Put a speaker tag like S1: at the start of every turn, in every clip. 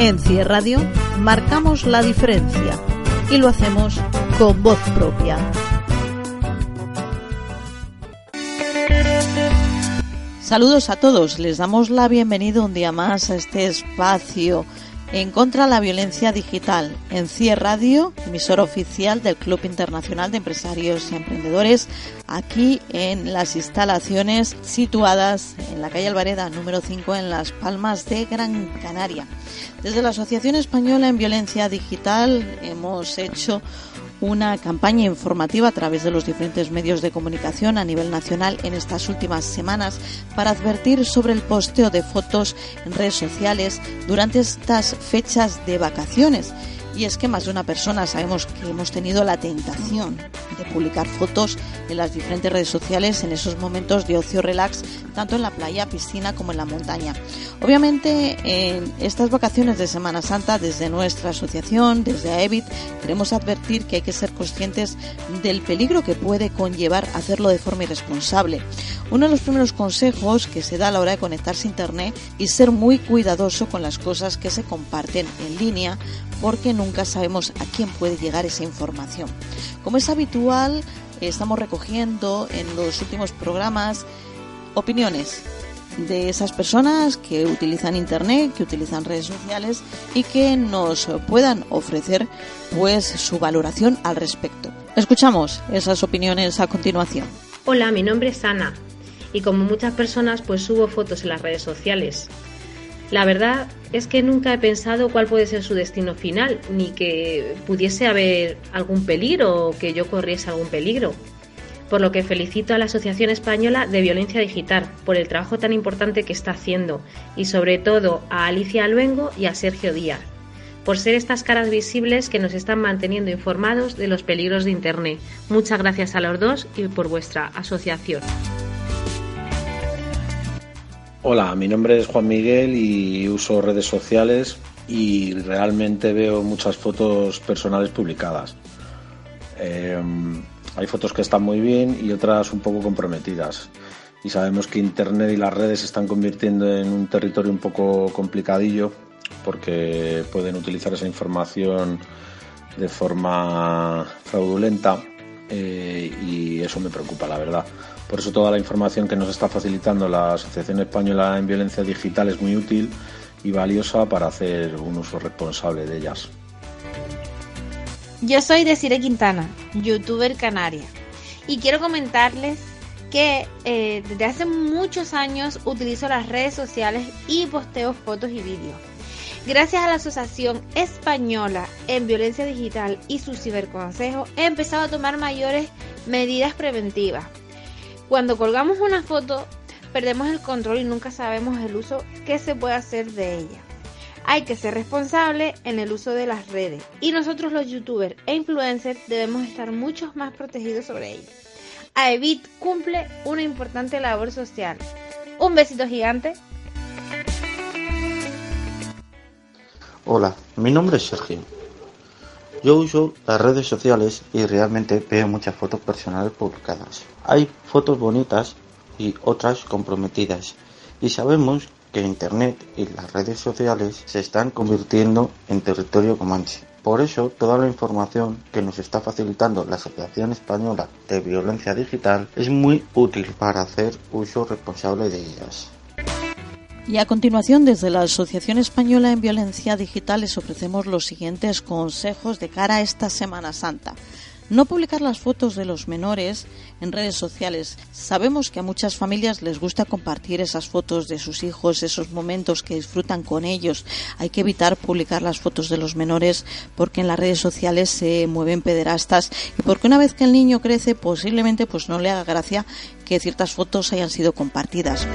S1: En CIE Radio marcamos la diferencia y lo hacemos con voz propia. Saludos a todos, les damos la bienvenida un día más a este espacio en contra de la violencia digital en CIE Radio, emisor oficial del Club Internacional de Empresarios y Emprendedores, aquí en las instalaciones situadas en la calle Alvareda número 5 en Las Palmas de Gran Canaria. Desde la Asociación Española en Violencia Digital hemos hecho una campaña informativa a través de los diferentes medios de comunicación a nivel nacional en estas últimas semanas para advertir sobre el posteo de fotos en redes sociales durante estas fechas de vacaciones. Y es que más de una persona sabemos que hemos tenido la tentación de publicar fotos en las diferentes redes sociales en esos momentos de ocio relax, tanto en la playa, piscina como en la montaña. Obviamente, en estas vacaciones de Semana Santa, desde nuestra asociación, desde AEBIT, queremos advertir que hay que ser conscientes del peligro que puede conllevar hacerlo de forma irresponsable. Uno de los primeros consejos que se da a la hora de conectarse a Internet y ser muy cuidadoso con las cosas que se comparten en línea, porque nunca sabemos a quién puede llegar esa información. Como es habitual, estamos recogiendo en los últimos programas opiniones de esas personas que utilizan internet, que utilizan redes sociales y que nos puedan ofrecer pues su valoración al respecto. Escuchamos esas opiniones a continuación.
S2: Hola, mi nombre es Ana y como muchas personas pues subo fotos en las redes sociales. La verdad es que nunca he pensado cuál puede ser su destino final, ni que pudiese haber algún peligro o que yo corriese algún peligro. Por lo que felicito a la Asociación Española de Violencia Digital por el trabajo tan importante que está haciendo y sobre todo a Alicia Luengo y a Sergio Díaz por ser estas caras visibles que nos están manteniendo informados de los peligros de Internet. Muchas gracias a los dos y por vuestra asociación.
S3: Hola, mi nombre es Juan Miguel y uso redes sociales y realmente veo muchas fotos personales publicadas. Eh, hay fotos que están muy bien y otras un poco comprometidas. Y sabemos que Internet y las redes se están convirtiendo en un territorio un poco complicadillo porque pueden utilizar esa información de forma fraudulenta eh, y eso me preocupa, la verdad. Por eso toda la información que nos está facilitando la Asociación Española en Violencia Digital es muy útil y valiosa para hacer un uso responsable de ellas.
S4: Yo soy Desire Quintana, youtuber canaria, y quiero comentarles que eh, desde hace muchos años utilizo las redes sociales y posteo fotos y vídeos. Gracias a la Asociación Española en Violencia Digital y su ciberconsejo, he empezado a tomar mayores medidas preventivas cuando colgamos una foto, perdemos el control y nunca sabemos el uso que se puede hacer de ella. Hay que ser responsable en el uso de las redes y nosotros los youtubers e influencers debemos estar mucho más protegidos sobre ello. AEBIT cumple una importante labor social. Un besito gigante.
S5: Hola, mi nombre es Sergio. Yo uso las redes sociales y realmente veo muchas fotos personales publicadas. Hay fotos bonitas y otras comprometidas. Y sabemos que Internet y las redes sociales se están convirtiendo en territorio comanche. Por eso, toda la información que nos está facilitando la Asociación Española de Violencia Digital es muy útil para hacer uso responsable de ellas.
S1: Y a continuación, desde la Asociación Española en Violencia Digital les ofrecemos los siguientes consejos de cara a esta Semana Santa. No publicar las fotos de los menores en redes sociales. Sabemos que a muchas familias les gusta compartir esas fotos de sus hijos, esos momentos que disfrutan con ellos. Hay que evitar publicar las fotos de los menores porque en las redes sociales se mueven pederastas y porque una vez que el niño crece posiblemente pues no le haga gracia que ciertas fotos hayan sido compartidas.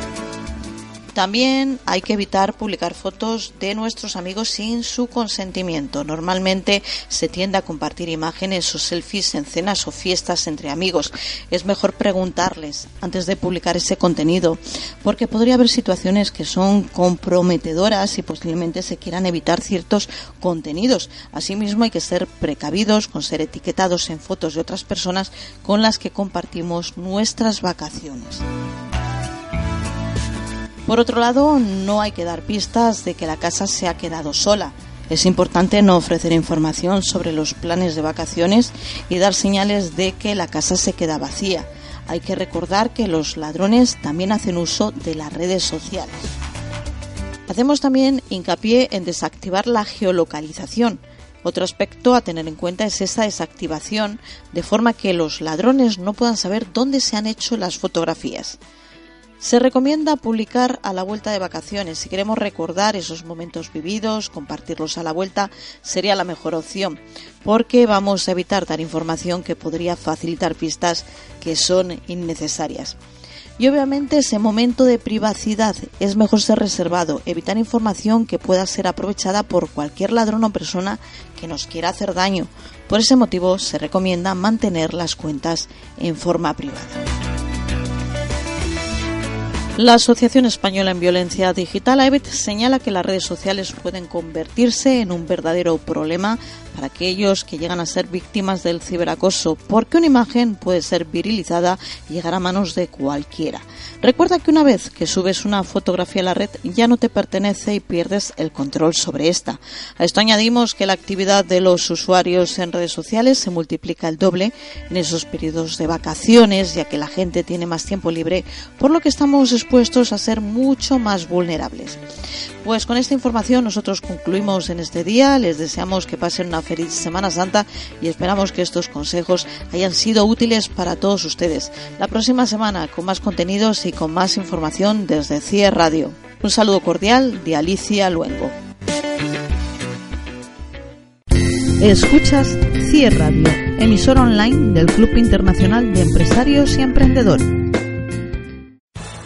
S1: También hay que evitar publicar fotos de nuestros amigos sin su consentimiento. Normalmente se tiende a compartir imágenes o selfies en cenas o fiestas entre amigos. Es mejor preguntarles antes de publicar ese contenido porque podría haber situaciones que son comprometedoras y posiblemente se quieran evitar ciertos contenidos. Asimismo hay que ser precavidos con ser etiquetados en fotos de otras personas con las que compartimos nuestras vacaciones. Por otro lado, no hay que dar pistas de que la casa se ha quedado sola. Es importante no ofrecer información sobre los planes de vacaciones y dar señales de que la casa se queda vacía. Hay que recordar que los ladrones también hacen uso de las redes sociales. Hacemos también hincapié en desactivar la geolocalización. Otro aspecto a tener en cuenta es esa desactivación, de forma que los ladrones no puedan saber dónde se han hecho las fotografías. Se recomienda publicar a la vuelta de vacaciones. Si queremos recordar esos momentos vividos, compartirlos a la vuelta, sería la mejor opción, porque vamos a evitar dar información que podría facilitar pistas que son innecesarias. Y obviamente ese momento de privacidad es mejor ser reservado, evitar información que pueda ser aprovechada por cualquier ladrón o persona que nos quiera hacer daño. Por ese motivo se recomienda mantener las cuentas en forma privada. La Asociación Española en Violencia Digital, AEBIT, señala que las redes sociales pueden convertirse en un verdadero problema para aquellos que llegan a ser víctimas del ciberacoso, porque una imagen puede ser virilizada y llegar a manos de cualquiera. Recuerda que una vez que subes una fotografía a la red ya no te pertenece y pierdes el control sobre esta. A esto añadimos que la actividad de los usuarios en redes sociales se multiplica el doble en esos periodos de vacaciones, ya que la gente tiene más tiempo libre, por lo que estamos expuestos a ser mucho más vulnerables. Pues con esta información nosotros concluimos en este día. Les deseamos que pasen una feliz Semana Santa y esperamos que estos consejos hayan sido útiles para todos ustedes. La próxima semana con más contenidos y con más información desde CIE Radio. Un saludo cordial de Alicia Luengo.
S6: Escuchas CIE Radio, emisora online del Club Internacional de Empresarios y Emprendedores.